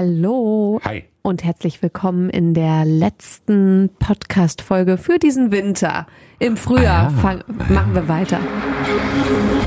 Hallo. Hi. Und herzlich willkommen in der letzten Podcast-Folge für diesen Winter. Im Frühjahr Ah. fang, machen wir weiter.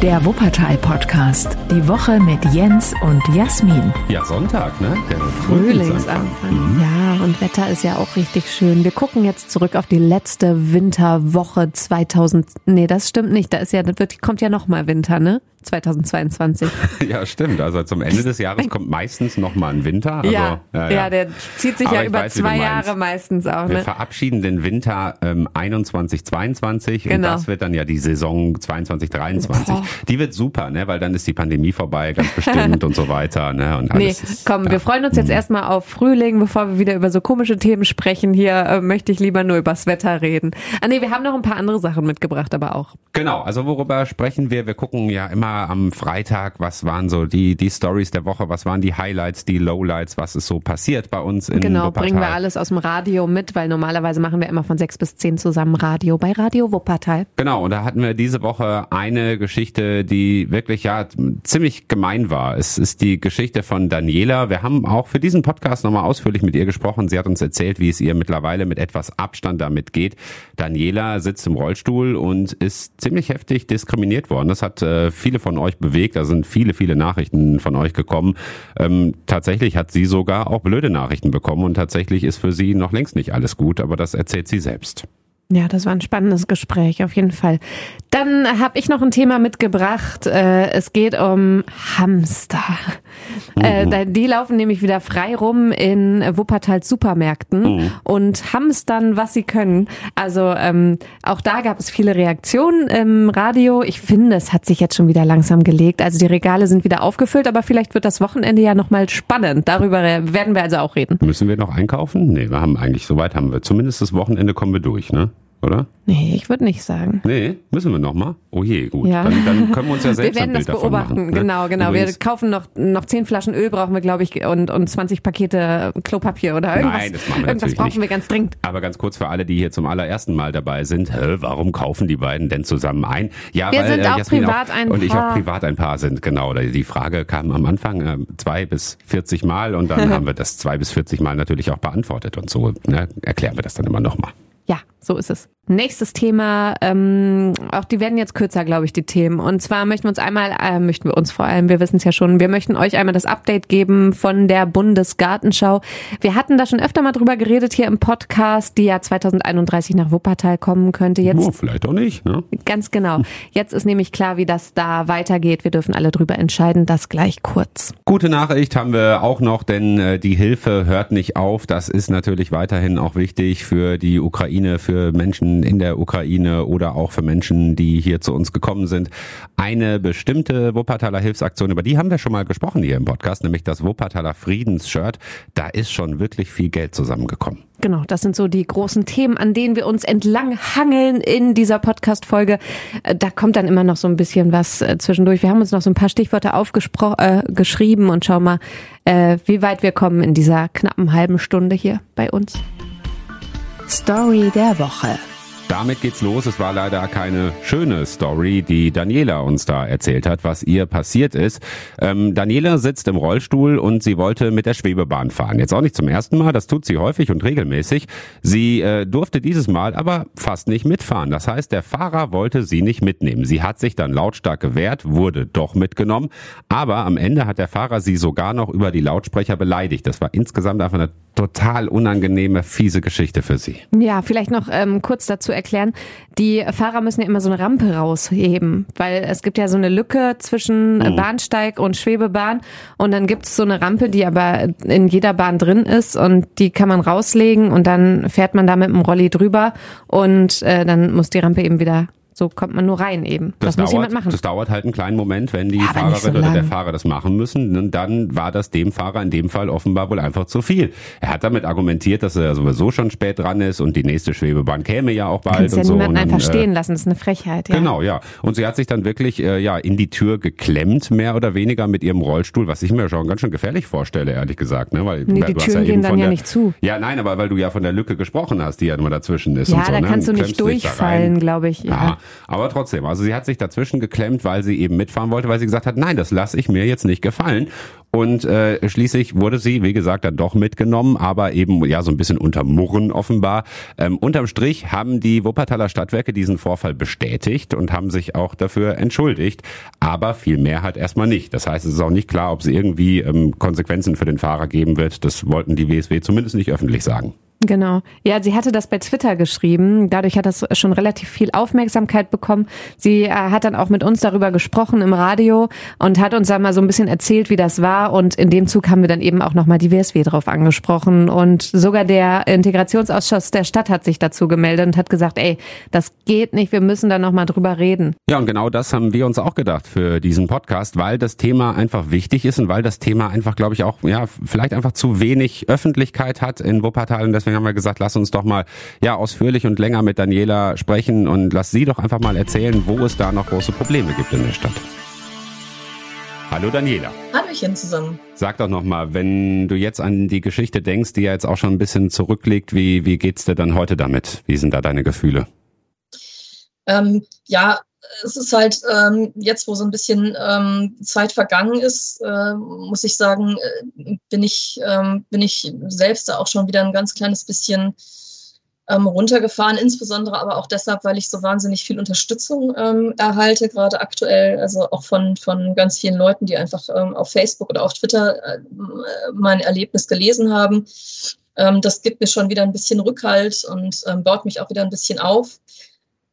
Der Wuppertal-Podcast. Die Woche mit Jens und Jasmin. Ja, Sonntag, ne? Der Frühlingsanfang. Ja, und Wetter ist ja auch richtig schön. Wir gucken jetzt zurück auf die letzte Winterwoche 2000. Nee, das stimmt nicht. Da ist ja, wird, kommt ja noch mal Winter, ne? 2022. Ja, stimmt. Also zum Ende des Jahres kommt meistens noch mal ein Winter. Also, ja, ja, der zieht sich Aber ja über weiß, zwei. Jahre meistens auch, Wir ne? verabschieden den Winter ähm, 21, 22 und Genau. das wird dann ja die Saison 22, 23. Boah. Die wird super, ne? Weil dann ist die Pandemie vorbei, ganz bestimmt und so weiter, ne? Und Nee, alles ist, komm, ja. wir freuen uns jetzt erstmal auf Frühling, bevor wir wieder über so komische Themen sprechen. Hier äh, möchte ich lieber nur übers Wetter reden. Ah nee, wir haben noch ein paar andere Sachen mitgebracht, aber auch. Genau, also worüber sprechen wir? Wir gucken ja immer am Freitag, was waren so die, die Stories der Woche, was waren die Highlights, die Lowlights, was ist so passiert bei uns in Genau, Wuppertal. bringen wir alles aus dem Radio mit, weil normalerweise machen wir immer von sechs bis zehn zusammen Radio bei Radio Wuppertal. Genau, und da hatten wir diese Woche eine Geschichte, die wirklich ja ziemlich gemein war. Es ist die Geschichte von Daniela. Wir haben auch für diesen Podcast nochmal ausführlich mit ihr gesprochen. Sie hat uns erzählt, wie es ihr mittlerweile mit etwas Abstand damit geht. Daniela sitzt im Rollstuhl und ist ziemlich heftig diskriminiert worden. Das hat äh, viele von euch bewegt. Da sind viele, viele Nachrichten von euch gekommen. Ähm, tatsächlich hat sie sogar auch blöde Nachrichten bekommen und tatsächlich ist für sie noch längst nicht alles gut, aber das erzählt sie selbst. Ja, das war ein spannendes Gespräch, auf jeden Fall. Dann habe ich noch ein Thema mitgebracht. Äh, es geht um Hamster. Da- die laufen nämlich wieder frei rum in Wuppertals Supermärkten und hamstern, was sie können. Also ähm, auch da gab es viele Reaktionen im Radio. Ich finde, es hat sich jetzt schon wieder langsam gelegt. Also die Regale sind wieder aufgefüllt, aber vielleicht wird das Wochenende ja nochmal spannend. Darüber werden wir also auch reden. Müssen wir noch einkaufen? Nee, wir haben eigentlich, soweit haben wir. Zumindest das Wochenende kommen wir durch, ne? Oder? Nee, ich würde nicht sagen. Nee, müssen wir noch mal? Oh je, gut. Ja. Dann, dann können wir uns ja Wir selbst werden ein das beobachten, machen. ne? genau, genau. Übrigens, wir kaufen noch, noch zehn Flaschen Öl brauchen wir, glaube ich, und, und 20 Pakete Klopapier oder irgendwas. Nein, das machen wir irgendwas brauchen nicht. wir ganz dringend. aber ganz kurz für alle, die hier zum allerersten Mal dabei sind, hä, warum kaufen die beiden denn zusammen ein? Ja, Wir weil sind äh, auch Jasmin privat ein und ich Paar. auch privat ein Paar sind, genau. Die Frage kam am Anfang äh, zwei bis 40 Mal und dann haben wir das zwei bis 40 Mal natürlich auch beantwortet und so ne, erklären wir das dann immer nochmal. Ja, so ist es. Nächstes Thema, ähm, auch die werden jetzt kürzer, glaube ich, die Themen. Und zwar möchten wir uns einmal, äh, möchten wir uns vor allem, wir wissen es ja schon, wir möchten euch einmal das Update geben von der Bundesgartenschau. Wir hatten da schon öfter mal drüber geredet hier im Podcast, die ja 2031 nach Wuppertal kommen könnte. Jetzt Oh, vielleicht auch nicht. Ne? Ganz genau. Jetzt ist nämlich klar, wie das da weitergeht. Wir dürfen alle drüber entscheiden. Das gleich kurz. Gute Nachricht haben wir auch noch, denn äh, die Hilfe hört nicht auf. Das ist natürlich weiterhin auch wichtig für die Ukraine, für Menschen in der Ukraine oder auch für Menschen, die hier zu uns gekommen sind. Eine bestimmte Wuppertaler Hilfsaktion, über die haben wir schon mal gesprochen hier im Podcast, nämlich das Wuppertaler Friedensshirt. Da ist schon wirklich viel Geld zusammengekommen. Genau, das sind so die großen Themen, an denen wir uns entlang hangeln in dieser Podcast-Folge. Äh, Da kommt dann immer noch so ein bisschen was äh, zwischendurch. Wir haben uns noch so ein paar Stichworte aufgeschrieben äh, und schau mal, äh, wie weit wir kommen in dieser knappen halben Stunde hier bei uns. Story der Woche. Damit geht's los. Es war leider keine schöne Story, die Daniela uns da erzählt hat, was ihr passiert ist. Ähm, Daniela sitzt im Rollstuhl und sie wollte mit der Schwebebahn fahren. Jetzt auch nicht zum ersten Mal, das tut sie häufig und regelmäßig. Sie äh, durfte dieses Mal aber fast nicht mitfahren. Das heißt, der Fahrer wollte sie nicht mitnehmen. Sie hat sich dann lautstark gewehrt, wurde doch mitgenommen, aber am Ende hat der Fahrer sie sogar noch über die Lautsprecher beleidigt. Das war insgesamt einfach eine total unangenehme, fiese Geschichte für sie. Ja, vielleicht noch ähm, kurz dazu erklären. Die Fahrer müssen ja immer so eine Rampe rausheben, weil es gibt ja so eine Lücke zwischen äh, Bahnsteig und Schwebebahn und dann gibt es so eine Rampe, die aber in jeder Bahn drin ist und die kann man rauslegen und dann fährt man da mit dem Rolli drüber und äh, dann muss die Rampe eben wieder, so kommt man nur rein eben. Das, muss dauert, jemand machen. Das dauert halt einen kleinen Moment, wenn die aber nicht so Fahrerin oder der. Fahrer das machen müssen. Und dann war das dem Fahrer in dem Fall offenbar wohl einfach zu viel. Er hat damit argumentiert, dass er sowieso schon spät dran ist und die nächste Schwebebahn käme ja auch bald Kannst ja und so. niemanden dann, einfach äh, stehen lassen, das ist eine Frechheit. Ja. Genau, ja. Und sie hat sich dann wirklich äh, ja in die Tür geklemmt, mehr oder weniger mit ihrem Rollstuhl, was ich mir schon ganz schön gefährlich vorstelle, ehrlich gesagt. Ne? Weil, Nee, weil die Türen ja gehen dann von ja der, nicht zu. Ja, nein, aber weil du ja von der Lücke gesprochen hast, die ja nur dazwischen ist. Ja, und so, da ne? kannst du nicht durchfallen, glaube ich. Ja. Ja, Aber trotzdem, also sie hat sich dazwischen geklemmt, weil sie eben mitfahren wollte, weil sie gesagt hat, nein, das lasse ich mir jetzt nicht gefallen. Und äh, schließlich wurde sie, wie gesagt, dann doch mitgenommen, aber eben ja so ein bisschen unter Murren offenbar. Ähm, unterm Strich haben die Wuppertaler Stadtwerke diesen Vorfall bestätigt und haben sich auch dafür entschuldigt, aber viel mehr halt erstmal nicht. Das heißt, es ist auch nicht klar, ob es irgendwie ähm, Konsequenzen für den Fahrer geben wird. Das wollten die WSW zumindest nicht öffentlich sagen. Genau. Ja, sie hatte das bei Twitter geschrieben. Dadurch hat das schon relativ viel Aufmerksamkeit bekommen. Sie äh, hat dann auch mit uns darüber gesprochen im Radio und hat uns dann mal so ein bisschen erzählt, wie das war. Und in dem Zug haben wir dann eben auch nochmal die WSW drauf angesprochen. Und sogar der Integrationsausschuss der Stadt hat sich dazu gemeldet und hat gesagt, ey, das geht nicht, wir müssen da nochmal drüber reden. Ja, und genau das haben wir uns auch gedacht für diesen Podcast, weil das Thema einfach wichtig ist und weil das Thema einfach, glaube ich, auch, ja, vielleicht einfach zu wenig Öffentlichkeit hat in Wuppertal. Und deswegen deswegen haben wir gesagt, lass uns doch mal ja ausführlich und länger mit Daniela sprechen und lass sie doch einfach mal erzählen, wo es da noch große Probleme gibt in der Stadt. Hallo Daniela. Hallöchen zusammen. Sag doch noch mal, wenn du jetzt an die Geschichte denkst, die ja jetzt auch schon ein bisschen zurückliegt, wie wie geht's dir dann heute damit? Wie sind da deine Gefühle? Ähm, ja, es ist halt ähm, jetzt, wo so ein bisschen ähm, Zeit vergangen ist, äh, muss ich sagen, äh, bin ich ähm, bin ich selbst da auch schon wieder ein ganz kleines bisschen ähm, runtergefahren, insbesondere aber auch deshalb, weil ich so wahnsinnig viel Unterstützung ähm, erhalte, gerade aktuell, also auch von, von ganz vielen Leuten, die einfach ähm, auf Facebook oder auf Twitter äh, mein Erlebnis gelesen haben. Das gibt mir schon wieder ein bisschen Rückhalt und ähm, baut mich auch wieder ein bisschen auf.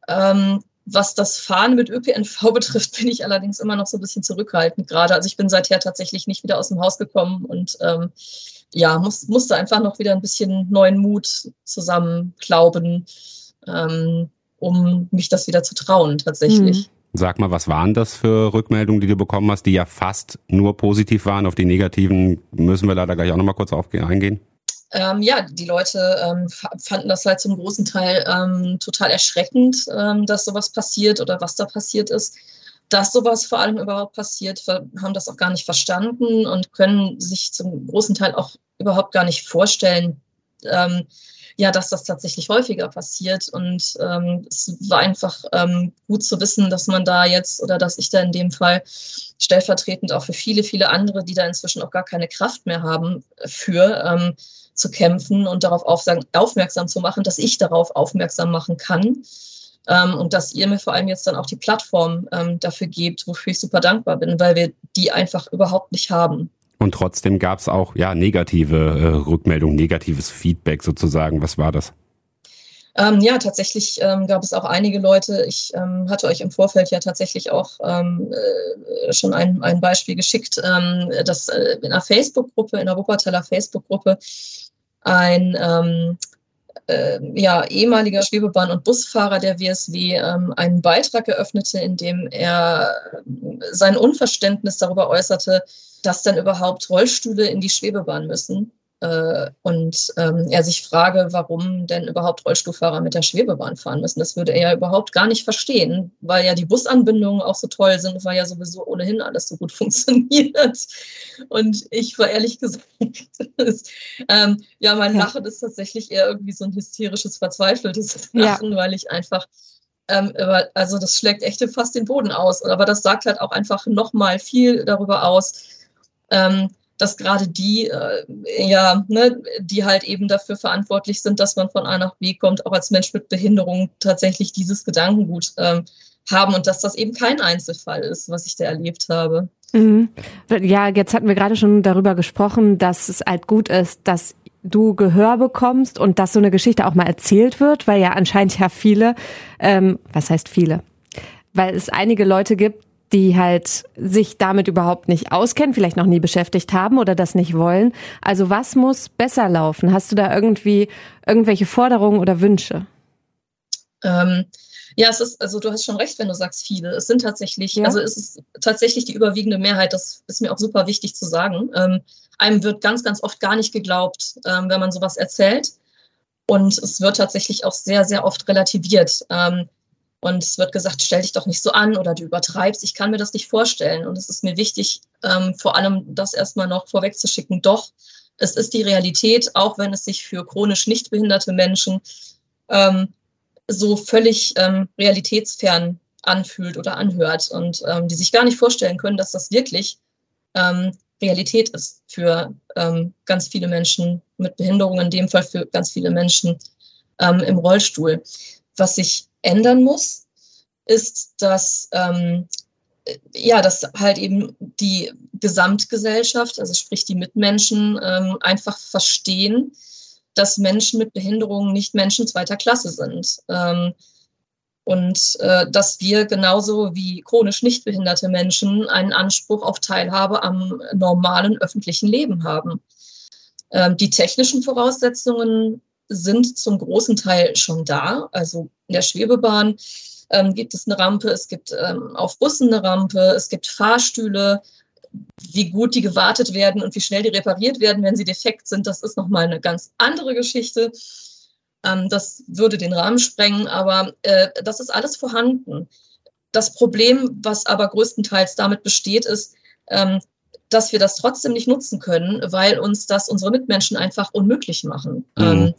Ähm, was das Fahren mit ÖPNV betrifft, bin ich allerdings immer noch so ein bisschen zurückhaltend gerade. Also ich bin seither tatsächlich nicht wieder aus dem Haus gekommen und ähm, ja, muss, musste einfach noch wieder ein bisschen neuen Mut zusammenklauben, ähm, um mich das wieder zu trauen tatsächlich. Mhm. Sag mal, was waren das für Rückmeldungen, die du bekommen hast, die ja fast nur positiv waren? Auf die negativen müssen wir leider gleich auch nochmal kurz auf, eingehen ähm, ja, die Leute ähm, fanden das halt zum großen Teil ähm, total erschreckend, ähm, dass sowas passiert oder was da passiert ist. Dass sowas vor allem überhaupt passiert, haben das auch gar nicht verstanden und können sich zum großen Teil auch überhaupt gar nicht vorstellen, ähm, ja, dass das tatsächlich häufiger passiert. Und ähm, es war einfach gut zu wissen, dass man da jetzt oder dass ich da in dem Fall stellvertretend auch für viele, viele andere, die da inzwischen auch gar keine Kraft mehr haben, für zu kämpfen und darauf aufmerksam zu machen, dass ich darauf aufmerksam machen kann. Ähm, und dass ihr mir vor allem jetzt dann auch die Plattform ähm, dafür gebt, wofür ich super dankbar bin, weil wir die einfach überhaupt nicht haben. Und trotzdem gab es auch ja negative äh, Rückmeldungen, negatives Feedback sozusagen. Was war das? Ähm, ja, tatsächlich ähm, gab es auch einige Leute. Ich ähm, hatte euch im Vorfeld ja tatsächlich auch ähm, äh, schon ein, ein Beispiel geschickt, ähm, dass äh, in einer Facebook-Gruppe, in der Wuppertaler Facebook-Gruppe ein ähm, äh, ja, ehemaliger Schwebebahn- und Busfahrer der WSW ähm, einen Beitrag eröffnete, in dem er sein Unverständnis darüber äußerte, dass dann überhaupt Rollstühle in die Schwebebahn müssen. Äh, und ähm, er sich frage, warum denn überhaupt Rollstuhlfahrer mit der Schwebebahn fahren müssen. Das würde er ja überhaupt gar nicht verstehen, weil ja die Busanbindungen auch so toll sind, weil ja sowieso ohnehin alles so gut funktioniert. Und ich war ehrlich gesagt, ist, ähm, ja, mein. Lachen ist tatsächlich eher irgendwie so ein hysterisches, verzweifeltes Lachen, ja. weil ich einfach ähm, also das schlägt echt fast den Boden aus. Aber das sagt halt auch einfach nochmal viel darüber aus, ähm, dass gerade die, äh, ja, ne, die halt eben dafür verantwortlich sind, dass man von A nach B kommt, auch als Mensch mit Behinderung tatsächlich dieses Gedankengut ähm, haben und dass das eben kein Einzelfall ist, was ich da erlebt habe. Mhm. Ja, jetzt hatten wir gerade schon darüber gesprochen, dass es halt gut ist, dass du Gehör bekommst und dass so eine Geschichte auch mal erzählt wird, weil ja anscheinend ja viele, ähm, was heißt viele? Weil es einige Leute gibt, die halt sich damit überhaupt nicht auskennen, vielleicht noch nie beschäftigt haben oder das nicht wollen. Also was muss besser laufen? Hast du da irgendwie irgendwelche Forderungen oder Wünsche? Ähm, ja, es ist, also du hast schon recht, wenn du sagst viele. Es sind tatsächlich, ja. also es ist tatsächlich die überwiegende Mehrheit, das ist mir auch super wichtig zu sagen. Ähm, einem wird ganz, ganz oft gar nicht geglaubt, ähm, wenn man sowas erzählt. Und es wird tatsächlich auch sehr, sehr oft relativiert. Ähm, und es wird gesagt, stell dich doch nicht so an oder du übertreibst. Ich kann mir das nicht vorstellen. Und es ist mir wichtig, ähm, vor allem das erstmal noch vorwegzuschicken. Doch, es ist die Realität, auch wenn es sich für chronisch nicht behinderte Menschen ähm, so völlig ähm, realitätsfern anfühlt oder anhört und ähm, die sich gar nicht vorstellen können, dass das wirklich ähm, Realität ist für ähm, ganz viele Menschen mit Behinderung, in dem Fall für ganz viele Menschen im Rollstuhl. Was sich ändern muss, ist, dass ähm, ja, dass halt eben die Gesamtgesellschaft, also sprich die Mitmenschen, ähm, einfach verstehen, dass Menschen mit Behinderungen nicht Menschen zweiter Klasse sind. Ähm, und äh, dass wir genauso wie chronisch nicht behinderte Menschen einen Anspruch auf Teilhabe am normalen öffentlichen Leben haben. Ähm, die technischen Voraussetzungen sind zum großen Teil schon da. Also in der Schwebebahn ähm, gibt es eine Rampe, es gibt ähm, auf Bussen eine Rampe, es gibt Fahrstühle. Wie gut die gewartet werden und wie schnell die repariert werden, wenn sie defekt sind, das ist nochmal eine ganz andere Geschichte. Ähm, das würde den Rahmen sprengen, aber äh, das ist alles vorhanden. Das Problem, was aber größtenteils damit besteht, ist, ähm, dass wir das trotzdem nicht nutzen können, weil uns das unsere Mitmenschen einfach unmöglich machen. Mhm. Ähm,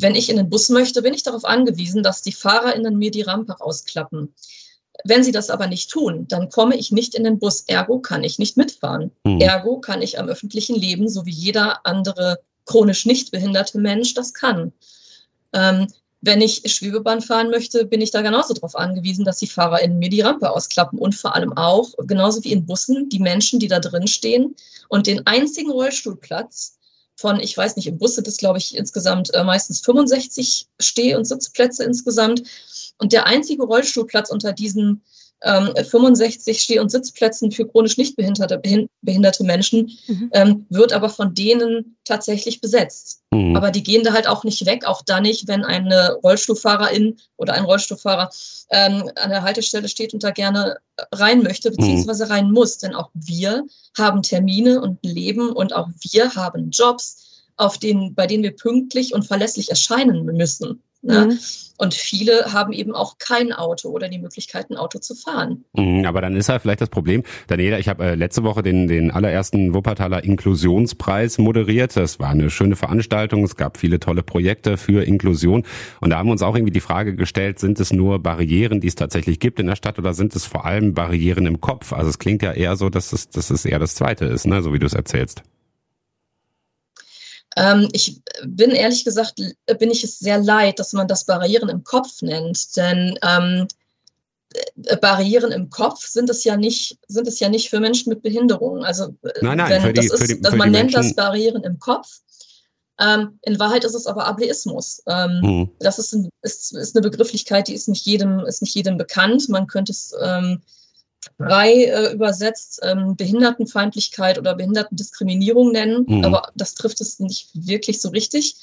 wenn ich in den Bus möchte, bin ich darauf angewiesen, dass die FahrerInnen mir die Rampe rausklappen. Wenn sie das aber nicht tun, dann komme ich nicht in den Bus. Ergo kann ich nicht mitfahren. Mhm. Ergo kann ich am öffentlichen Leben, so wie jeder andere chronisch nicht behinderte Mensch das kann. Ähm, wenn ich Schwebebahn fahren möchte, bin ich da genauso darauf angewiesen, dass die FahrerInnen mir die Rampe ausklappen und vor allem auch, genauso wie in Bussen, die Menschen, die da drin stehen und den einzigen Rollstuhlplatz von, ich weiß nicht, im Bus sind es, glaube ich, insgesamt äh, meistens 65 Steh- und Sitzplätze insgesamt. Und der einzige Rollstuhlplatz unter diesen ähm, 65 Steh- und Sitzplätzen für chronisch nicht behinderte, behinderte Menschen, mhm. ähm, wird aber von denen tatsächlich besetzt. Mhm. Aber die gehen da halt auch nicht weg, auch da nicht, wenn eine Rollstuhlfahrerin oder ein Rollstuhlfahrer ähm, an der Haltestelle steht und da gerne rein möchte, beziehungsweise mhm. rein muss. Denn auch wir haben Termine und Leben und auch wir haben Jobs, auf denen, bei denen wir pünktlich und verlässlich erscheinen müssen. Ne? Mhm. Und viele haben eben auch kein Auto oder die Möglichkeit, ein Auto zu fahren. Mhm, aber dann ist halt vielleicht das Problem, Daniela, ich habe äh, letzte Woche den, den allerersten Wuppertaler Inklusionspreis moderiert. Das war eine schöne Veranstaltung. Es gab viele tolle Projekte für Inklusion. Und da haben wir uns auch irgendwie die Frage gestellt, sind es nur Barrieren, die es tatsächlich gibt in der Stadt oder sind es vor allem Barrieren im Kopf? Also es klingt ja eher so, dass es, dass es eher das Zweite ist, ne? so wie du es erzählst. Ähm, ich bin ehrlich gesagt, bin ich es sehr leid, dass man das Barrieren im Kopf nennt, denn ähm, äh, Barrieren im Kopf sind es ja nicht, sind es ja nicht für Menschen mit Behinderungen. Also äh, nein, nein, die, ist, die, also man nennt das Barrieren im Kopf. Ähm, in Wahrheit ist es aber Ableismus. Ähm, mhm. Das ist, ein, ist, ist, eine Begrifflichkeit, die ist nicht jedem, ist nicht jedem bekannt. Man könnte es ähm, frei äh, übersetzt ähm, Behindertenfeindlichkeit oder Behindertendiskriminierung nennen, mhm. aber das trifft es nicht wirklich so richtig,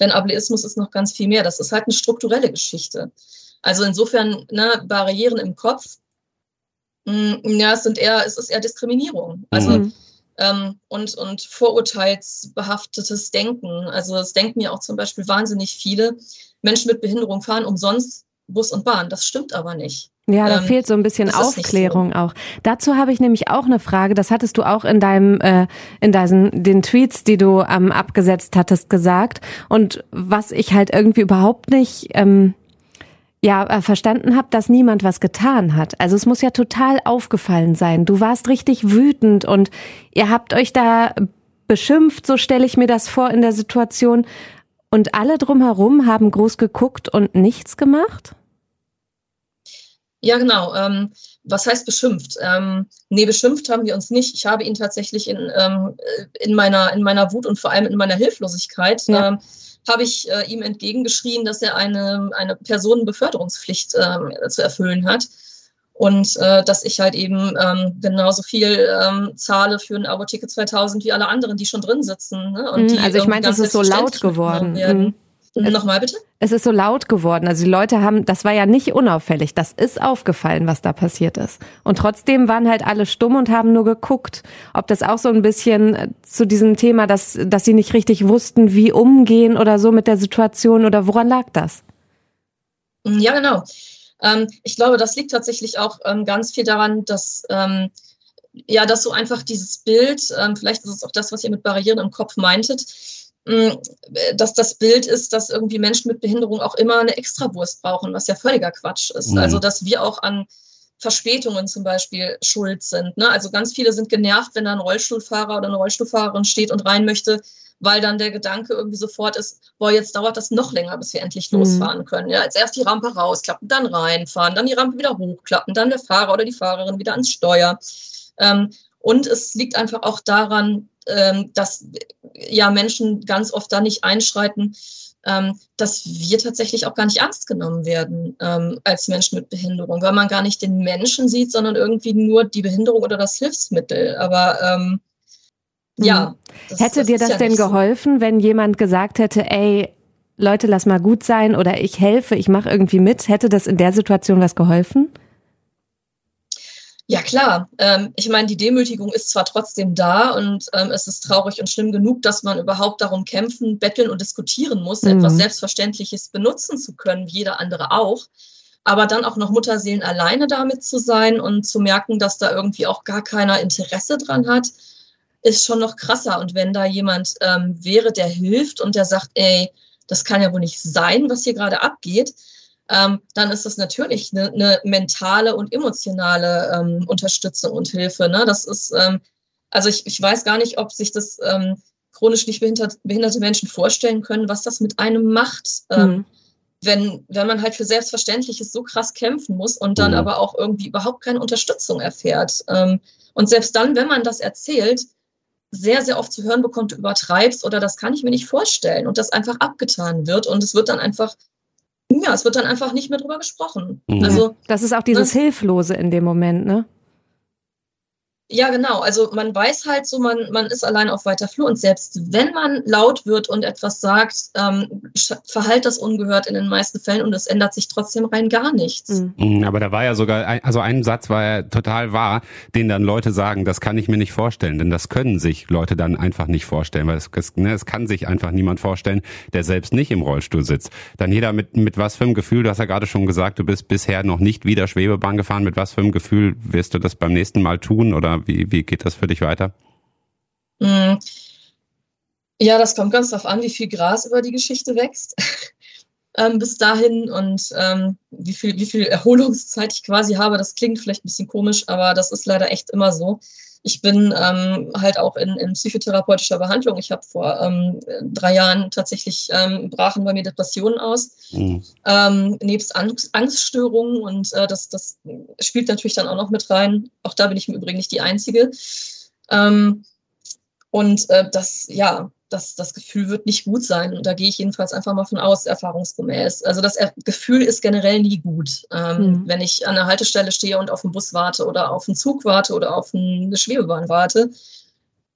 denn Ableismus ist noch ganz viel mehr. Das ist halt eine strukturelle Geschichte. Also insofern ne, Barrieren im Kopf, mh, mm, ja, es sind eher, es ist eher Diskriminierung. Also mhm. ähm, und, und vorurteilsbehaftetes Denken. Also es denken ja auch zum Beispiel wahnsinnig viele Menschen mit Behinderung fahren umsonst Bus und Bahn. Das stimmt aber nicht. Ja, da ähm, fehlt so ein bisschen Aufklärung so. auch. Dazu habe ich nämlich auch eine Frage. Das hattest du auch in deinem, äh, in deinen, den Tweets, die du ähm, abgesetzt hattest, gesagt. Und was ich halt irgendwie überhaupt nicht, ähm, ja, äh, verstanden habe, dass niemand was getan hat. Also es muss ja total aufgefallen sein. Du warst richtig wütend und ihr habt euch da beschimpft, so stelle ich mir das vor in der Situation. Und alle drumherum haben groß geguckt und nichts gemacht? Ja, genau. Ähm, was heißt beschimpft? Ähm, nee, beschimpft haben wir uns nicht. Ich habe ihn tatsächlich in, ähm, in, meiner, in meiner Wut und vor allem in meiner Hilflosigkeit, ja. ähm, habe ich äh, ihm entgegengeschrien, dass er eine, eine Personenbeförderungspflicht äh, zu erfüllen hat. Und äh, dass ich halt eben ähm, genauso viel ähm, zahle für ein Abo-Ticket 2000 wie alle anderen, die schon drin sitzen. Ne? Die also ich meine, es ist so laut geworden. Mhm. Nochmal bitte? Es ist so laut geworden. Also die Leute haben, das war ja nicht unauffällig. Das ist aufgefallen, was da passiert ist. Und trotzdem waren halt alle stumm und haben nur geguckt. Ob das auch so ein bisschen äh, zu diesem Thema, dass, dass sie nicht richtig wussten, wie umgehen oder so mit der Situation oder woran lag das? Ja, genau. Ähm, ich glaube, das liegt tatsächlich auch ähm, ganz viel daran, dass, ähm, ja, dass so einfach dieses Bild, ähm, vielleicht ist es auch das, was ihr mit Barrieren im Kopf meintet, mm, dass das Bild ist, dass irgendwie Menschen mit Behinderung auch immer eine Extrawurst brauchen, was ja völliger Quatsch ist. Mhm. Also dass wir auch an Verspätungen zum Beispiel schuld sind. Ne? Also ganz viele sind genervt, wenn da ein Rollstuhlfahrer oder eine Rollstuhlfahrerin steht und rein möchte, weil dann der Gedanke irgendwie sofort ist, boah, jetzt dauert das noch länger, bis wir endlich mhm. losfahren können. Ja, als erst die Rampe rausklappen, dann reinfahren, dann die Rampe wieder hochklappen, dann der Fahrer oder die Fahrerin wieder ans Steuer. Ähm, und es liegt einfach auch daran, dass ja Menschen ganz oft da nicht einschreiten, ähm, dass wir tatsächlich auch gar nicht ernst genommen werden ähm, als Menschen mit Behinderung, weil man gar nicht den Menschen sieht, sondern irgendwie nur die Behinderung oder das Hilfsmittel. Aber ähm, ja. Das, hätte das dir das ja denn geholfen, so. wenn jemand gesagt hätte, ey, Leute, lass mal gut sein oder ich helfe, ich mache irgendwie mit? Hätte das in der Situation was geholfen? Ja, klar. Ähm, ich meine, die Demütigung ist zwar trotzdem da und ähm, es ist traurig und schlimm genug, dass man überhaupt darum kämpfen, betteln und diskutieren muss, mhm. etwas Selbstverständliches benutzen zu können, wie jeder andere auch. Aber dann auch noch Mutterseelen alleine damit zu sein und zu merken, dass da irgendwie auch gar keiner Interesse dran hat, ist schon noch krasser. Und wenn da jemand ähm, wäre, der hilft und der sagt, ey, das kann ja wohl nicht sein, was hier gerade abgeht, ähm, dann ist das natürlich eine, eine mentale und emotionale ähm, Unterstützung und Hilfe. Ne? Das ist, ähm, also ich, ich weiß gar nicht, ob sich das ähm, chronisch nicht behindert, behinderte Menschen vorstellen können, was das mit einem macht. Ähm, mhm. Wenn, wenn man halt für Selbstverständliches so krass kämpfen muss und dann mhm. aber auch irgendwie überhaupt keine Unterstützung erfährt. Ähm, und selbst dann, wenn man das erzählt, sehr, sehr oft zu hören bekommt, du übertreibst oder das kann ich mir nicht vorstellen und das einfach abgetan wird und es wird dann einfach, ja, es wird dann einfach nicht mehr drüber gesprochen. Mhm. Also, das ist auch dieses? Hilflose in dem Moment, ne? Ja, genau. Also man weiß halt so, man, man ist allein auf weiter Flur und selbst wenn man laut wird und etwas sagt, ähm, verhallt das ungehört in den meisten Fällen und es ändert sich trotzdem rein gar nichts. Mhm. mhm. Aber da war ja sogar, ein, also ein Satz war ja total wahr, den dann Leute sagen, das kann ich mir nicht vorstellen, denn das können sich Leute dann einfach nicht vorstellen, weil es, es, ne, es kann sich einfach niemand vorstellen, der selbst nicht im Rollstuhl sitzt. Dann jeder mit, mit was für einem Gefühl, du hast ja gerade schon gesagt, du bist bisher noch nicht wieder Schwebebahn gefahren, mit was für einem Gefühl wirst du das beim nächsten Mal tun oder wie, wie geht das für dich weiter? Mm. Ja, das kommt ganz darauf an, wie viel Gras über die Geschichte wächst. ähm, bis dahin und ähm, wie, viel, wie viel Erholungszeit ich quasi habe. Das klingt vielleicht ein bisschen komisch, aber das ist leider echt immer so. Ich bin ähm, halt auch in, in psychotherapeutischer Behandlung. Ich habe vor ähm, drei Jahren tatsächlich ähm, brachen bei mir Depressionen aus, mhm. ähm, nebst Angst, Angststörungen und äh, das, das spielt natürlich dann auch noch mit rein. Auch da bin ich im Übrigen nicht die Einzige. Ähm, und äh, das, ja, das, das Gefühl wird nicht gut sein. Und da gehe ich jedenfalls einfach mal von aus, erfahrungsgemäß. Also das er Gefühl ist generell nie gut. Ähm, mhm. Wenn ich an der Haltestelle stehe und auf einen Bus warte oder auf einen Zug warte oder auf eine Schwebebahn warte,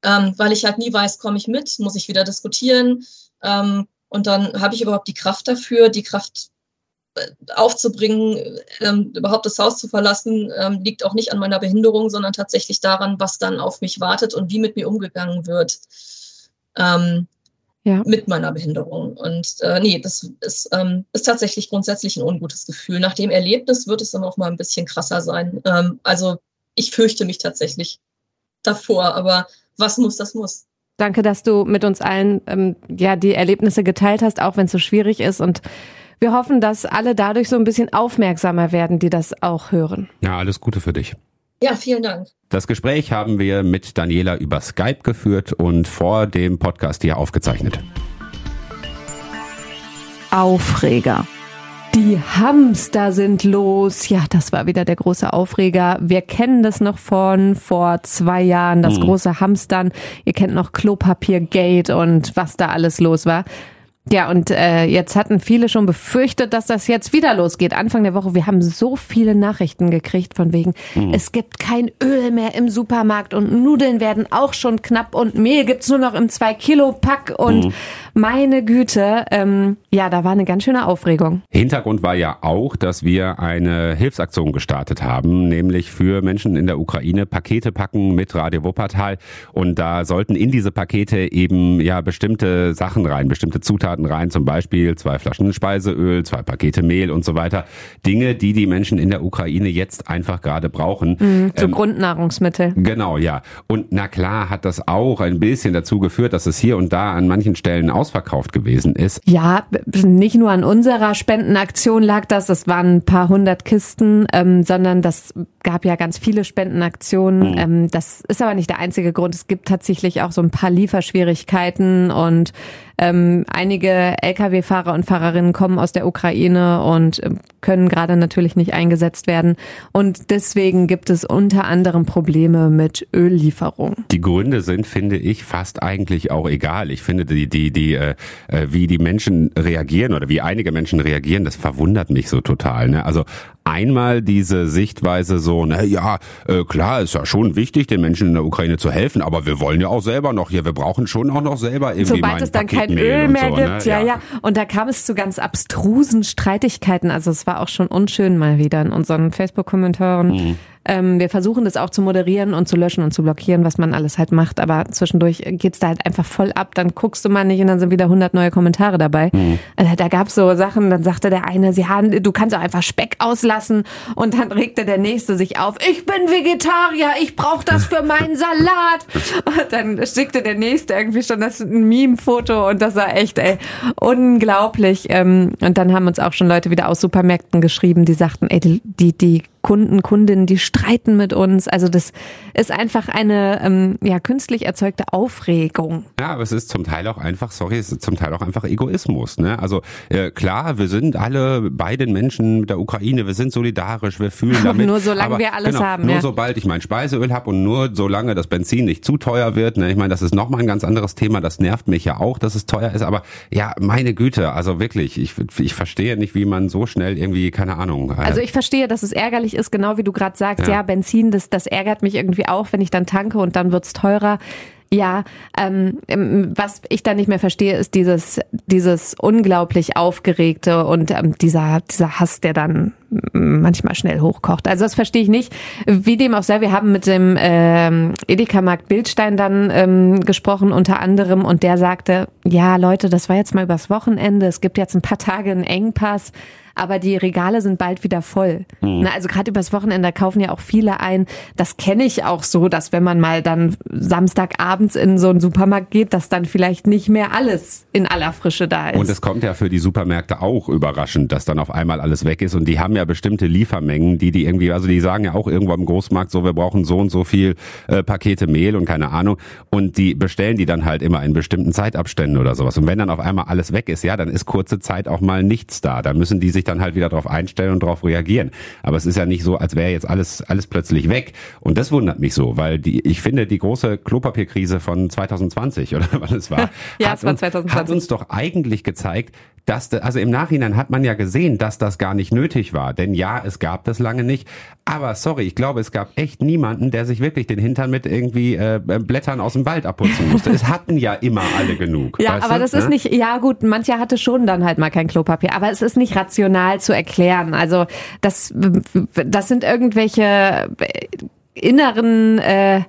ähm, weil ich halt nie weiß, komme ich mit, muss ich wieder diskutieren. Ähm, und dann habe ich überhaupt die Kraft dafür, die Kraft aufzubringen, ähm, überhaupt das Haus zu verlassen, ähm, liegt auch nicht an meiner Behinderung, sondern tatsächlich daran, was dann auf mich wartet und wie mit mir umgegangen wird ähm, ja. mit meiner Behinderung. Und äh, nee, das ist, ähm, ist tatsächlich grundsätzlich ein ungutes Gefühl. Nach dem Erlebnis wird es dann auch mal ein bisschen krasser sein. Ähm, also ich fürchte mich tatsächlich davor, aber was muss, das muss. Danke, dass du mit uns allen ähm, ja die Erlebnisse geteilt hast, auch wenn es so schwierig ist und wir hoffen, dass alle dadurch so ein bisschen aufmerksamer werden, die das auch hören. Ja, alles Gute für dich. Ja, vielen Dank. Das Gespräch haben wir mit Daniela über Skype geführt und vor dem Podcast hier aufgezeichnet. Aufreger. Die Hamster sind los. Ja, das war wieder der große Aufreger. Wir kennen das noch von vor zwei Jahren, das mhm. große Hamstern. Ihr kennt noch Klopapiergate und was da alles los war. Ja, und äh, jetzt hatten viele schon befürchtet, dass das jetzt wieder losgeht. Anfang der Woche, wir haben so viele Nachrichten gekriegt von wegen, mhm. es gibt kein Öl mehr im Supermarkt und Nudeln werden auch schon knapp und Mehl gibt's nur noch im 2-Kilo-Pack und mhm. Meine Güte, ähm, ja, da war eine ganz schöne Aufregung. Hintergrund war ja auch, dass wir eine Hilfsaktion gestartet haben, nämlich für Menschen in der Ukraine Pakete packen mit Radio Wuppertal. Und da sollten in diese Pakete eben ja bestimmte Sachen rein, bestimmte Zutaten rein, zum Beispiel zwei Flaschen Speiseöl, zwei Pakete Mehl und so weiter. Dinge, die die Menschen in der Ukraine jetzt einfach gerade brauchen. Mhm, so ähm, Grundnahrungsmittel. Genau, ja. Und na klar hat das auch ein bisschen dazu geführt, dass es hier und da an manchen Stellen ausverkauft gewesen ist. Ja, nicht nur an unserer Spendenaktion lag das, es waren ein paar hundert Kisten, ähm, sondern das gab ja ganz viele Spendenaktionen. Mhm. Ähm, das ist aber nicht der einzige Grund. Es gibt tatsächlich auch so ein paar Lieferschwierigkeiten und ähm, einige Lkw-Fahrer und Fahrerinnen kommen aus der Ukraine und äh, können gerade natürlich nicht eingesetzt werden. Und deswegen gibt es unter anderem Probleme mit Öllieferungen. Die Gründe sind, finde ich, fast eigentlich auch egal. Ich finde, die, die, die, äh, äh wie die Menschen reagieren oder wie einige Menschen reagieren, das verwundert mich so total. Ne? Also einmal diese Sichtweise so, na ja, äh, klar, ist ja schon wichtig, den Menschen in der Ukraine zu helfen, aber wir wollen ja auch selber noch hier, wir brauchen schon auch noch selber irgendwie Sobald es dann kein Öl mehr so, gibt, ne? ja, ja, ja. Und da kam es zu ganz abstrusen Streitigkeiten. Also es war auch schon unschön mal wieder in unseren Facebook-Kommentaren. Mhm ähm, wir versuchen das auch zu moderieren und zu löschen und zu blockieren, was man alles halt macht. Aber zwischendurch geht's da halt einfach voll ab. Dann guckst du mal nicht und dann sind wieder 100 neue Kommentare dabei. Mhm. Also da gab's so Sachen, dann sagte der eine, sie haben, du kannst auch einfach Speck auslassen. Und dann regte der nächste sich auf, ich bin Vegetarier, ich brauche das für meinen Salat. Und dann schickte der nächste irgendwie schon das Meme-Foto und das war echt, ey, unglaublich. Ähm, und dann haben uns auch schon Leute wieder aus Supermärkten geschrieben, die sagten, ey, die, die, die Kunden, Kundinnen, die streiten mit uns. Also das ist einfach eine ähm, ja künstlich erzeugte Aufregung. Ja, aber es ist zum Teil auch einfach, sorry, es ist zum Teil auch einfach Egoismus. Ne? Also äh, klar, wir sind alle bei den Menschen mit der Ukraine, wir sind solidarisch, wir fühlen damit. nur solange wir alles genau, haben. Nur ja. sobald ich mein Speiseöl habe und nur solange das Benzin nicht zu teuer wird. Ne? Ich meine, das ist nochmal ein ganz anderes Thema. Das nervt mich ja auch, dass es teuer ist. Aber ja, meine Güte, also wirklich, ich, ich verstehe nicht, wie man so schnell irgendwie, keine Ahnung. Äh, also ich verstehe, dass es ärgerlich ist, genau wie du gerade sagst, ja. ja, Benzin, das, das ärgert mich irgendwie auch, wenn ich dann tanke und dann wird's teurer. Ja, ähm, was ich da nicht mehr verstehe, ist dieses, dieses unglaublich aufgeregte und ähm, dieser, dieser Hass, der dann manchmal schnell hochkocht. Also das verstehe ich nicht. Wie dem auch sei, wir haben mit dem ähm, Edeka-Markt Bildstein dann ähm, gesprochen, unter anderem, und der sagte, ja Leute, das war jetzt mal übers Wochenende, es gibt jetzt ein paar Tage einen Engpass aber die Regale sind bald wieder voll. Mhm. Na, also gerade übers Wochenende kaufen ja auch viele ein. Das kenne ich auch so, dass wenn man mal dann Samstagabends in so einen Supermarkt geht, dass dann vielleicht nicht mehr alles in aller Frische da ist. Und es kommt ja für die Supermärkte auch überraschend, dass dann auf einmal alles weg ist und die haben ja bestimmte Liefermengen, die die irgendwie, also die sagen ja auch irgendwo im Großmarkt so, wir brauchen so und so viel äh, Pakete Mehl und keine Ahnung und die bestellen die dann halt immer in bestimmten Zeitabständen oder sowas. Und wenn dann auf einmal alles weg ist, ja, dann ist kurze Zeit auch mal nichts da. Dann müssen die sich dann halt wieder darauf einstellen und darauf reagieren. Aber es ist ja nicht so, als wäre jetzt alles, alles plötzlich weg. Und das wundert mich so, weil die, ich finde, die große Klopapierkrise von 2020 oder wann es war, ja, hat, es war 2020. Uns, hat uns doch eigentlich gezeigt, dass, also im Nachhinein hat man ja gesehen, dass das gar nicht nötig war. Denn ja, es gab das lange nicht. Aber sorry, ich glaube, es gab echt niemanden, der sich wirklich den Hintern mit irgendwie äh, Blättern aus dem Wald abputzen musste. es hatten ja immer alle genug. Ja, aber du? das ne? ist nicht, ja gut, mancher hatte schon dann halt mal kein Klopapier. Aber es ist nicht rational zu erklären. Also das, das sind irgendwelche inneren äh,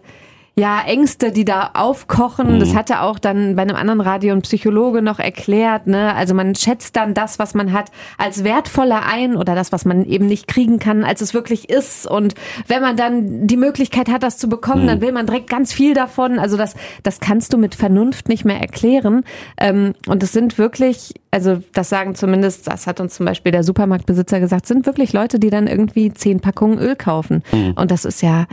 ja, Ängste, die da aufkochen. Mhm. Das hatte auch dann bei einem anderen Radio ein Psychologe noch erklärt. Ne? Also man schätzt dann das, was man hat, als wertvoller ein oder das, was man eben nicht kriegen kann, als es wirklich ist. Und wenn man dann die Möglichkeit hat, das zu bekommen, mhm. dann will man direkt ganz viel davon. Also das, das kannst du mit Vernunft nicht mehr erklären. Ähm, und es sind wirklich, also das sagen zumindest, das hat uns zum Beispiel der Supermarktbesitzer gesagt, sind wirklich Leute, die dann irgendwie zehn Packungen Öl kaufen. Mhm. Und das ist ja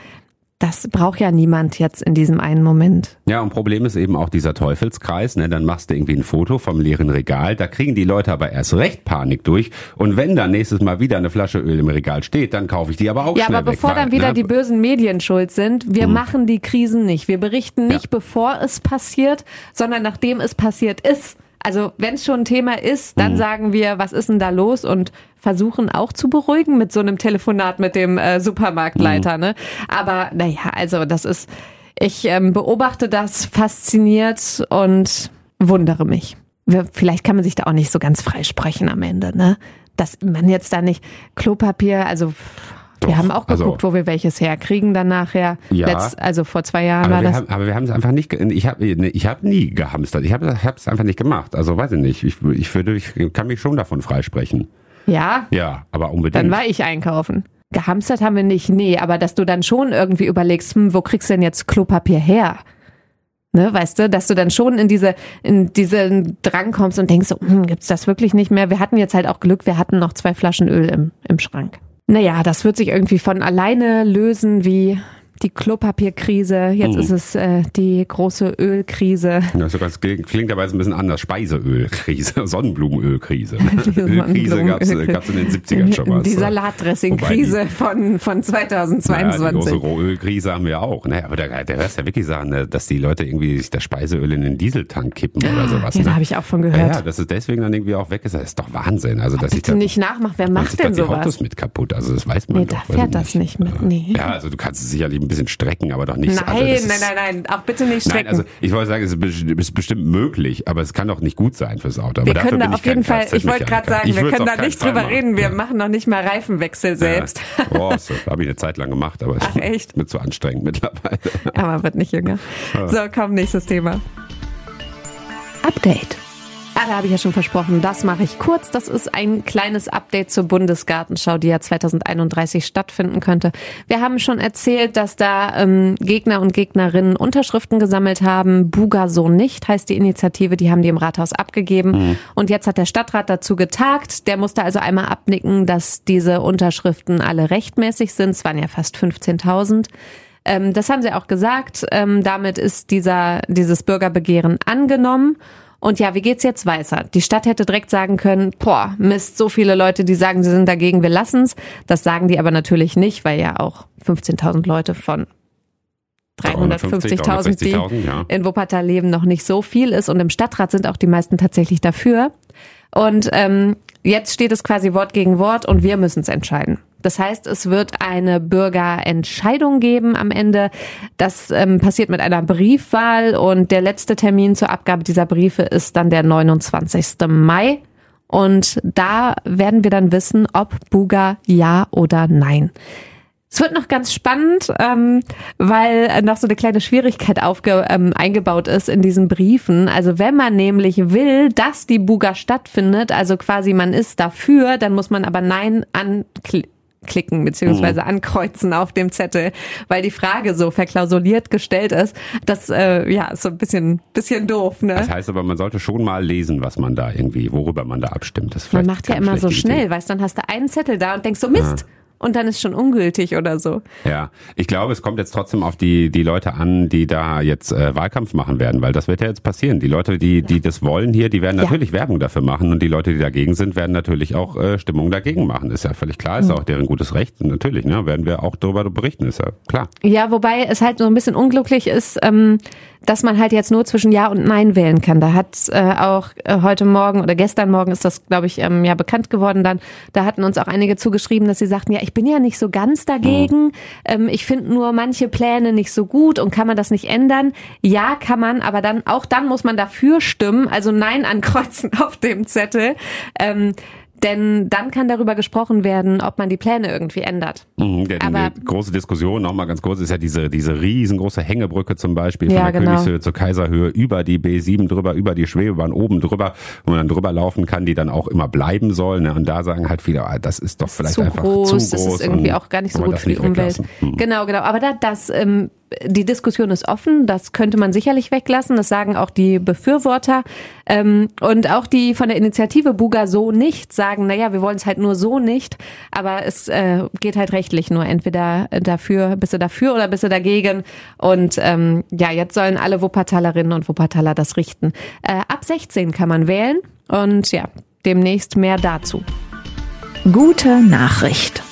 das braucht ja niemand jetzt in diesem einen Moment. Ja, und Problem ist eben auch dieser Teufelskreis. Ne? Dann machst du irgendwie ein Foto vom leeren Regal. Da kriegen die Leute aber erst recht Panik durch. Und wenn dann nächstes Mal wieder eine Flasche Öl im Regal steht, dann kaufe ich die aber auch ja, schnell Ja, aber bevor weg, dann wieder ne? die bösen Medien schuld sind, wir hm. machen die Krisen nicht. Wir berichten nicht, ja. bevor es passiert, sondern nachdem es passiert ist. Also wenn es schon ein Thema ist, dann mhm. sagen wir, was ist denn da los und versuchen auch zu beruhigen mit so einem Telefonat mit dem äh, Supermarktleiter. Mhm. Ne? Aber naja, also das ist, ich ähm, beobachte das fasziniert und wundere mich. vielleicht kann man sich da auch nicht so ganz freisprechen am Ende, ne? Dass man jetzt da nicht Klopapier, also Doch, wir haben auch also- geguckt, wo wir welches herkriegen dann nachher. Ja. Letzt, also vor zwei Jahren Aber war wir, das. haben, aber wir haben es einfach nicht, ge- ich habe ich hab nie gehamstert. Ich habe es einfach nicht gemacht. Also weiß ich nicht. Ich, ich, würde, ich kann mich schon davon freisprechen. Ja, Ja, aber unbedingt. dann war ich einkaufen. Gehamstert haben wir nicht, nee, aber dass du dann schon irgendwie überlegst, hm, wo kriegst du denn jetzt Klopapier her? Ne, weißt du, dass du dann schon in diese, in diesen Drang kommst und denkst so, hm, gibt's das wirklich nicht mehr? Wir hatten jetzt halt auch Glück, wir hatten noch zwei Flaschen Öl im, im Schrank. Naja, das wird sich irgendwie von alleine lösen wie die Klopapierkrise. Jetzt Mhm. ist es äh, die große Ölkrise. Ja, so ganz, klingt jetzt ein bisschen anders. Speiseölkrise, Sonnenblumenölkrise. Die Ölkrise gab's Sonnenblumenölkrise. gab's in den 70ern schon was. Die Salatdressing-Krise von, von Ja, die 2022. große Rohölkrise haben wir auch. Ne? Aber da, da du ja wirklich sagen, ne, dass die Leute irgendwie sich das Speiseöl in den Dieseltank kippen oder sowas. ja, ne? da habe ich auch von ja, gehört. ja, dass es deswegen dann irgendwie auch weg ist, das ist doch Wahnsinn. Also, dass ich Bitte da, nicht nachmachen. Wer macht denn die sowas? Autos mit kaputt. Also, das weiß man Nee, doch. da fährt das nicht mit. Nee. Ja, also du kannst es sicherlich ein bisschen strecken, aber doch nicht. Nein, also nein, nein, nein. Auch bitte nicht strecken. Nein, also ich wollte sagen, es ist bes- ist bestimmt möglich, aber es kann doch nicht gut sein fürs Auto. Aber wir können da auf jeden Fall, ich wollte gerade sagen, Ich wir können da nicht drüber machen. reden. Wir Ja. machen noch nicht mal Reifenwechsel selbst. Ja. Oh, so, habe ich eine Zeit lang gemacht, aber Ach, echt? ist mir zu anstrengend mittlerweile. Aber wird nicht jünger. So, komm, nächstes Thema. Update. Ah, da habe ich ja schon versprochen, das mache ich kurz. Das ist ein kleines Update zur Bundesgartenschau, die ja 2031 stattfinden könnte. Wir haben schon erzählt, dass da ähm, Gegner und Gegnerinnen Unterschriften gesammelt haben. Buga so nicht heißt die Initiative, die haben die im Rathaus abgegeben. Und jetzt hat der Stadtrat dazu getagt. Der musste also einmal abnicken, dass diese Unterschriften alle rechtmäßig sind. Es waren ja fast 15.000. Ähm, das haben sie auch gesagt. Ähm, damit ist dieser, dieses Bürgerbegehren angenommen. Und ja, wie geht's jetzt weiter? Die Stadt hätte direkt sagen können, boah, Mist, so viele Leute, die sagen, sie sind dagegen, wir lassen's. Das sagen die aber natürlich nicht, weil ja auch 15.000 Leute von 350.000, die 360.000, ja. in Wuppertal leben, noch nicht so viel ist. Und im Stadtrat sind auch die meisten tatsächlich dafür. Und ähm, jetzt steht es quasi Wort gegen Wort und wir müssen es entscheiden. Das heißt, es wird eine Bürgerentscheidung geben am Ende. Das ähm, passiert mit einer Briefwahl und der letzte Termin zur Abgabe dieser Briefe ist dann der 29. Mai. Und da werden wir dann wissen, ob Buga ja oder nein. Es wird noch ganz spannend, ähm, weil noch so eine kleine Schwierigkeit aufge, ähm, eingebaut ist in diesen Briefen. Also wenn man nämlich will, dass die Buga stattfindet, also quasi man ist dafür, dann muss man aber Nein anklicken beziehungsweise Mhm. ankreuzen auf dem Zettel, weil die Frage so verklausuliert gestellt ist. Das äh, ja ist so ein bisschen bisschen doof, ne? Das heißt aber, man sollte schon mal lesen, was man da irgendwie, worüber man da abstimmt. Das Man macht ja immer so schnell, Idee. weißt, dann hast du einen Zettel da und denkst so Mist und dann ist schon ungültig oder so. Ja, ich glaube, es kommt jetzt trotzdem auf die die Leute an, die da jetzt äh, Wahlkampf machen werden, weil das wird ja jetzt passieren. Die Leute, die die das wollen hier, die werden Ja. natürlich Werbung dafür machen und die Leute, die dagegen sind, werden natürlich auch äh, Stimmung dagegen machen. Ist ja völlig klar, ist Mhm. auch deren gutes Recht. Und natürlich, ne, werden wir auch darüber berichten, ist ja klar. Ja, wobei es halt so ein bisschen unglücklich ist, ähm, dass man halt jetzt nur zwischen Ja und Nein wählen kann. Da hat äh, auch äh, heute Morgen oder gestern Morgen ist das, glaube ich, ähm, ja bekannt geworden dann. Da hatten uns auch einige zugeschrieben, dass sie sagten, ja, ich bin ja nicht so ganz dagegen. Ähm, ich finde nur manche Pläne nicht so gut und kann man das nicht ändern? Ja, kann man, aber dann auch dann muss man dafür stimmen, also Nein ankreuzen auf dem Zettel. Ähm, denn dann kann darüber gesprochen werden, ob man die Pläne irgendwie ändert. Mhm, denn Aber- die große Diskussion, nochmal ganz kurz, ist ja diese, diese riesengroße Hängebrücke zum Beispiel von Ja, der genau. Königshöhe zur Kaiserhöhe über die B7 drüber, über die Schwebebahn oben drüber, wo man dann drüber laufen kann, die dann auch immer bleiben soll. Ne? Und da sagen halt viele, ah, das ist doch vielleicht zu einfach groß, zu groß. das ist irgendwie auch gar nicht so gut für die Umwelt. Mhm. Genau, genau. Aber da, das, ähm, die Diskussion ist offen, das könnte man sicherlich weglassen, das sagen auch die Befürworter. Ähm, und auch die von der Initiative Buga so nicht sagen, naja, wir wollen es halt nur so nicht, aber es äh, geht halt rechtlich nur entweder dafür, bist du dafür oder bist du dagegen. Und ähm, ja, jetzt sollen alle Wuppertalerinnen und Wuppertaler das richten. Äh, ab 16 kann man wählen und ja, demnächst mehr dazu. Gute Nachricht.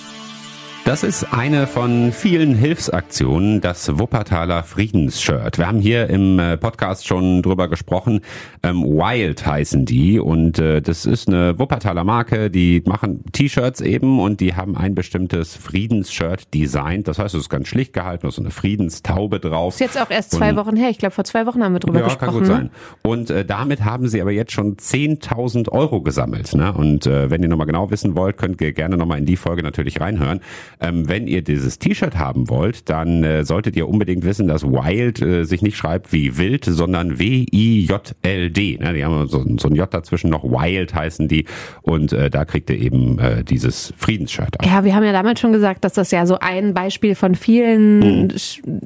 Das ist eine von vielen Hilfsaktionen, das Wuppertaler Friedensshirt. Wir haben hier im äh, Podcast schon drüber gesprochen. Ähm, Wild heißen die und äh, das ist eine Wuppertaler Marke, die machen T-Shirts eben und die haben ein bestimmtes Friedensshirt designt. Das heißt, es ist ganz schlicht gehalten, ist so eine Friedenstaube drauf. Ist jetzt auch erst zwei und, Wochen her. Ich glaube, vor zwei Wochen haben wir drüber ja, gesprochen. kann gut sein. Und äh, damit haben sie aber jetzt schon 10.000 Euro gesammelt. Ne? Und äh, wenn ihr nochmal genau wissen wollt, könnt ihr gerne nochmal in die Folge natürlich reinhören. Ähm, wenn ihr dieses T-Shirt haben wollt, dann äh, solltet ihr unbedingt wissen, dass Wild äh, sich nicht schreibt wie wild, sondern W-I-J-L-D. Ne? Die haben so, so ein J dazwischen noch. Wild heißen die. Und äh, da kriegt ihr eben äh, dieses Friedensshirt. Auch. Ja, wir haben ja damals schon gesagt, dass das ja so ein Beispiel von vielen mhm.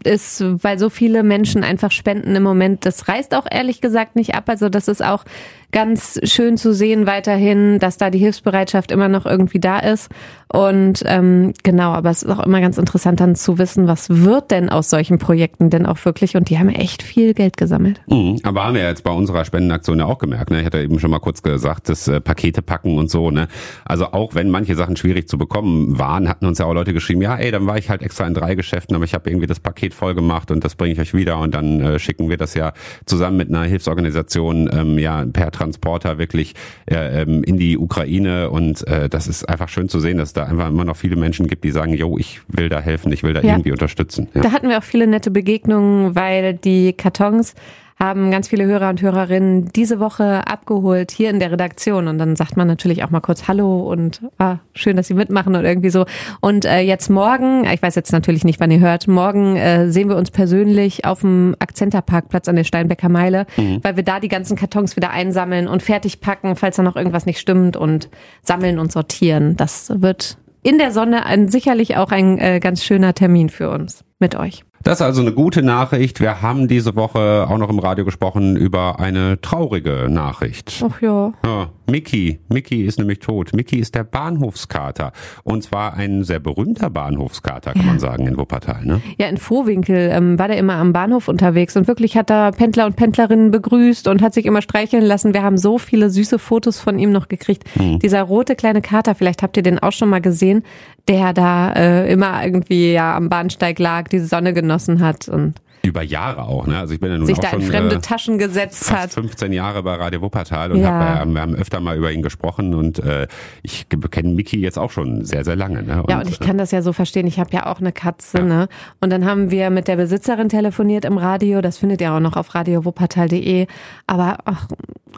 ist, weil so viele Menschen einfach spenden im Moment. Das reißt auch ehrlich gesagt nicht ab. Also das ist auch ganz schön zu sehen weiterhin, dass da die Hilfsbereitschaft immer noch irgendwie da ist. Und ähm, genau, aber es ist auch immer ganz interessant dann zu wissen, was wird denn aus solchen Projekten denn auch wirklich? Und die haben echt viel Geld gesammelt. Mhm, aber haben wir jetzt bei unserer Spendenaktion ja auch gemerkt. Ne? Ich hatte eben schon mal kurz gesagt, das äh, Pakete packen und so. Ne? Also auch wenn manche Sachen schwierig zu bekommen waren, hatten uns ja auch Leute geschrieben, ja, ey, dann war ich halt extra in drei Geschäften, aber ich habe irgendwie das Paket voll gemacht und das bringe ich euch wieder und dann äh, schicken wir das ja zusammen mit einer Hilfsorganisation ähm, ja per Transporter wirklich äh, ähm, in die Ukraine und äh, das ist einfach schön zu sehen, dass da einfach immer noch viele Menschen gibt, die sagen, yo, ich will da helfen, ich will da ja. irgendwie unterstützen. Ja. Da hatten wir auch viele nette Begegnungen, weil die Kartons haben ganz viele Hörer und Hörerinnen diese Woche abgeholt hier in der Redaktion. Und dann sagt man natürlich auch mal kurz Hallo und ah, schön, dass Sie mitmachen und irgendwie so. Und äh, jetzt morgen, ich weiß jetzt natürlich nicht, wann ihr hört, morgen äh, sehen wir uns persönlich auf dem Akzenterparkplatz an der Steinbecker Meile, mhm. weil wir da die ganzen Kartons wieder einsammeln und fertig packen, falls da noch irgendwas nicht stimmt und sammeln und sortieren. Das wird in der Sonne ein, sicherlich auch ein äh, ganz schöner Termin für uns mit euch. Das ist also eine gute Nachricht. Wir haben diese Woche auch noch im Radio gesprochen über eine traurige Nachricht. Ach ja. ja Mickey. Mickey ist nämlich tot. Mickey ist der Bahnhofskater. Und zwar ein sehr berühmter Bahnhofskater, kann ja. man sagen, in Wuppertal. Ne? Ja, in Vohwinkel ähm, war der immer am Bahnhof unterwegs und wirklich hat da Pendler und Pendlerinnen begrüßt und hat sich immer streicheln lassen. Wir haben so viele süße Fotos von ihm noch gekriegt. Hm. Dieser rote kleine Kater, vielleicht habt ihr den auch schon mal gesehen, der da äh, immer irgendwie ja am Bahnsteig lag, die Sonne genossen hat und über Jahre auch, ne? Also ich bin ja nun sich auch da schon, in fremde äh, Taschen gesetzt hat. 15 Jahre bei Radio Wuppertal und ja. hab, äh, wir haben öfter mal über ihn gesprochen und äh, ich kenne Mickey jetzt auch schon sehr, sehr lange. Ne? Und, ja, und ich kann das ja so verstehen. Ich habe ja auch eine Katze, ja. ne? Und dann haben wir mit der Besitzerin telefoniert im Radio. Das findet ihr auch noch auf radiowuppertal.de. Aber ach,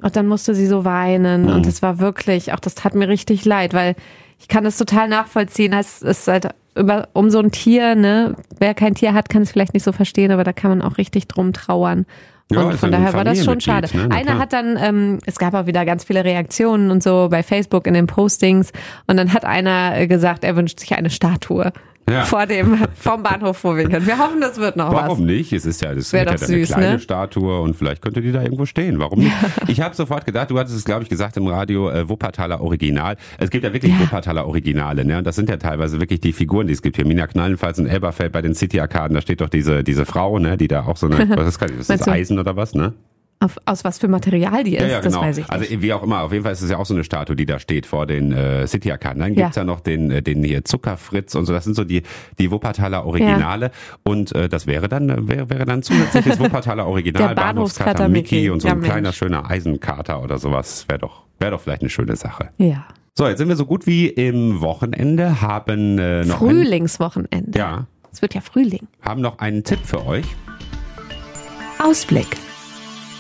und dann musste sie so weinen mhm. und es war wirklich, auch das tat mir richtig leid, weil ich kann das total nachvollziehen. Es ist halt über, um so ein Tier, ne? Wer kein Tier hat, kann es vielleicht nicht so verstehen, aber da kann man auch richtig drum trauern. Und ja, von daher war das schon schade. Ne? Einer hat dann, ähm, es gab auch wieder ganz viele Reaktionen und so bei Facebook in den Postings und dann hat einer gesagt, er wünscht sich eine Statue ja. vor dem vom Bahnhof Vorwinkeln. Wir hoffen, das wird noch Warum was. Warum nicht? Es ist ja das wäre doch süß, eine kleine ne? Statue und vielleicht könnte die da irgendwo stehen. Warum nicht? Ich habe sofort gedacht, du hattest es glaube ich gesagt im Radio äh, Wuppertaler Original. Es gibt ja wirklich ja. Wuppertaler Originale, ne? Und das sind ja teilweise wirklich die Figuren, die es gibt hier. Mina Knallenfalls und Elberfeld bei den City Arkaden, da steht doch diese diese Frau, ne, die da auch so eine was ist das? Ist das Eisen oder was, ne? Auf, aus was für Material die ist, ja, ja, genau. das weiß ich also, nicht. Also wie auch immer, auf jeden Fall ist es ja auch so eine Statue, die da steht vor den äh, City Arkaden. Dann gibt's ja. ja noch den, äh, den hier Zuckerfritz und so. Das sind so die, die Wuppertaler Originale. Ja. Und äh, das wäre dann, äh, wäre, wäre dann zusätzliches Wuppertaler Original, Bahnhofskater Mickey und so ein kleiner schöner Eisenkater oder sowas. Wäre doch, wäre doch vielleicht eine schöne Sache. Ja. So, jetzt sind wir so gut wie im Wochenende, haben äh, noch. Frühlingswochenende. ja. Es wird ja Frühling. Haben noch einen Tipp für euch. Ausblick.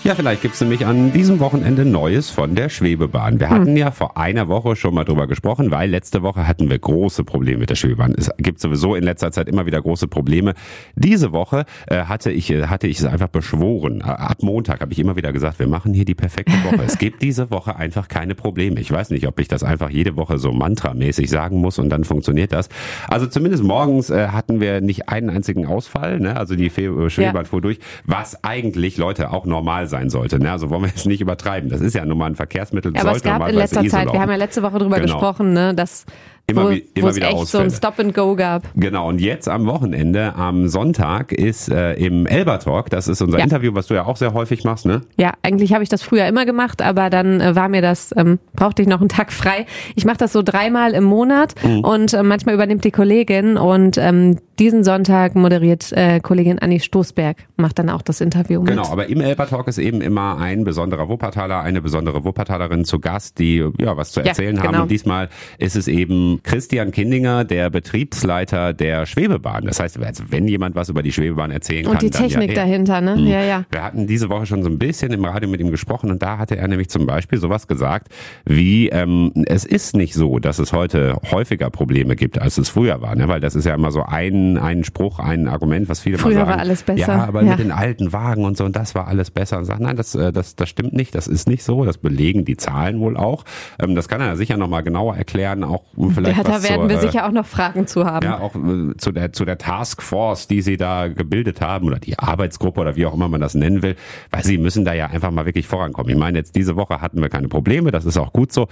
Ja, vielleicht gibt's nämlich an diesem Wochenende Neues von der Schwebebahn. Wir hatten hm. ja vor einer Woche schon mal drüber gesprochen, weil letzte Woche hatten wir große Probleme mit der Schwebebahn. Es gibt sowieso in letzter Zeit immer wieder große Probleme. Diese Woche äh, hatte ich äh, hatte ich es einfach beschworen. Ab Montag habe ich immer wieder gesagt, wir machen hier die perfekte Woche. es gibt diese Woche einfach keine Probleme. Ich weiß nicht, ob ich das einfach jede Woche so mantramäßig sagen muss und dann funktioniert das. Also zumindest morgens äh, hatten wir nicht einen einzigen Ausfall. Ne? Also die äh, Schwebebahn ja. fuhr durch, was eigentlich Leute auch normal sein sein sollte. Ne? Also wollen wir jetzt nicht übertreiben. Das ist ja nun mal ein Verkehrsmittel. Ja, aber es gab in letzter Zeit, wir haben ja letzte Woche darüber genau. gesprochen, ne, dass immer, wo, wie- immer wo es wieder echt so ein Stop and Go gab. Genau, und jetzt am Wochenende, am Sonntag, ist äh, im Elber Talk, das ist unser Ja. Interview, was du ja auch sehr häufig machst, ne? Ja, eigentlich habe ich das früher immer gemacht, aber dann äh, war mir das, ähm, brauchte ich noch einen Tag frei. Ich mache das so dreimal im Monat Mhm. und äh, manchmal übernimmt die Kollegin und ähm, diesen Sonntag moderiert äh, Kollegin Anni Stoßberg, macht dann auch das Interview mit. Genau, aber im Elber Talk ist eben immer ein besonderer Wuppertaler, eine besondere Wuppertalerin zu Gast, die ja was zu Ja, erzählen haben. genau. Und diesmal ist es eben Christian Kindinger, der Betriebsleiter der Schwebebahn. Das heißt, also wenn jemand was über die Schwebebahn erzählen kann, Und die Technik ja er. dahinter, ne? Mhm. Ja, ja. Wir hatten diese Woche schon so ein bisschen im Radio mit ihm gesprochen und da hatte er nämlich zum Beispiel sowas gesagt wie, ähm, es ist nicht so, dass es heute häufiger Probleme gibt, als es früher war, ne? weil das ist ja immer so ein, ein Spruch, ein Argument, was viele mal Früher sagen. war alles besser. Ja, aber Ja. mit den alten Wagen und so und das war alles besser. Und sagen, nein, das, äh, das, das stimmt nicht, das ist nicht so, das belegen die Zahlen wohl auch. Ähm, das kann er sicher nochmal genauer erklären, auch um vielleicht Ja, da werden zur, wir äh, sicher auch noch Fragen zu haben. ja, auch äh, zu der, zu der Taskforce, die sie da gebildet haben oder die Arbeitsgruppe oder wie auch immer man das nennen will, weil sie müssen da ja einfach mal wirklich vorankommen. Ich meine, jetzt diese Woche hatten wir keine Probleme, das ist auch gut so,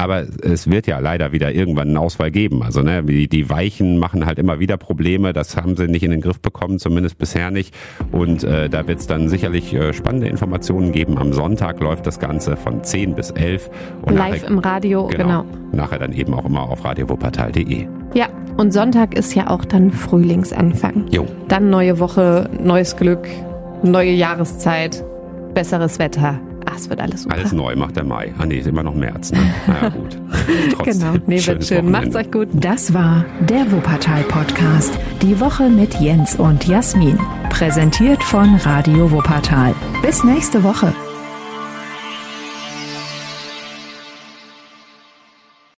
aber es wird ja leider wieder irgendwann einen Ausfall geben. Also ne, die, die Weichen machen halt immer wieder Probleme, das haben sie nicht in den Griff bekommen, zumindest bisher nicht. Und äh, da wird es dann sicherlich äh, spannende Informationen geben. Am Sonntag läuft das Ganze von 10 bis 11. Und Live im Radio, genau. Nachher dann eben auch immer auf radiowuppertal.de. Ja, und Sonntag ist ja auch dann Frühlingsanfang. Jo. Dann neue Woche, neues Glück, neue Jahreszeit, besseres Wetter. Ach, es wird alles super. Alles neu macht der Mai. Ah nee, ist immer noch März. Ne? Na ja, gut. Trotzdem, genau, nee, wird schön. Macht's euch gut. Das war der Wuppertal-Podcast. Die Woche mit Jens und Jasmin. Präsentiert von Radio Wuppertal. Bis nächste Woche.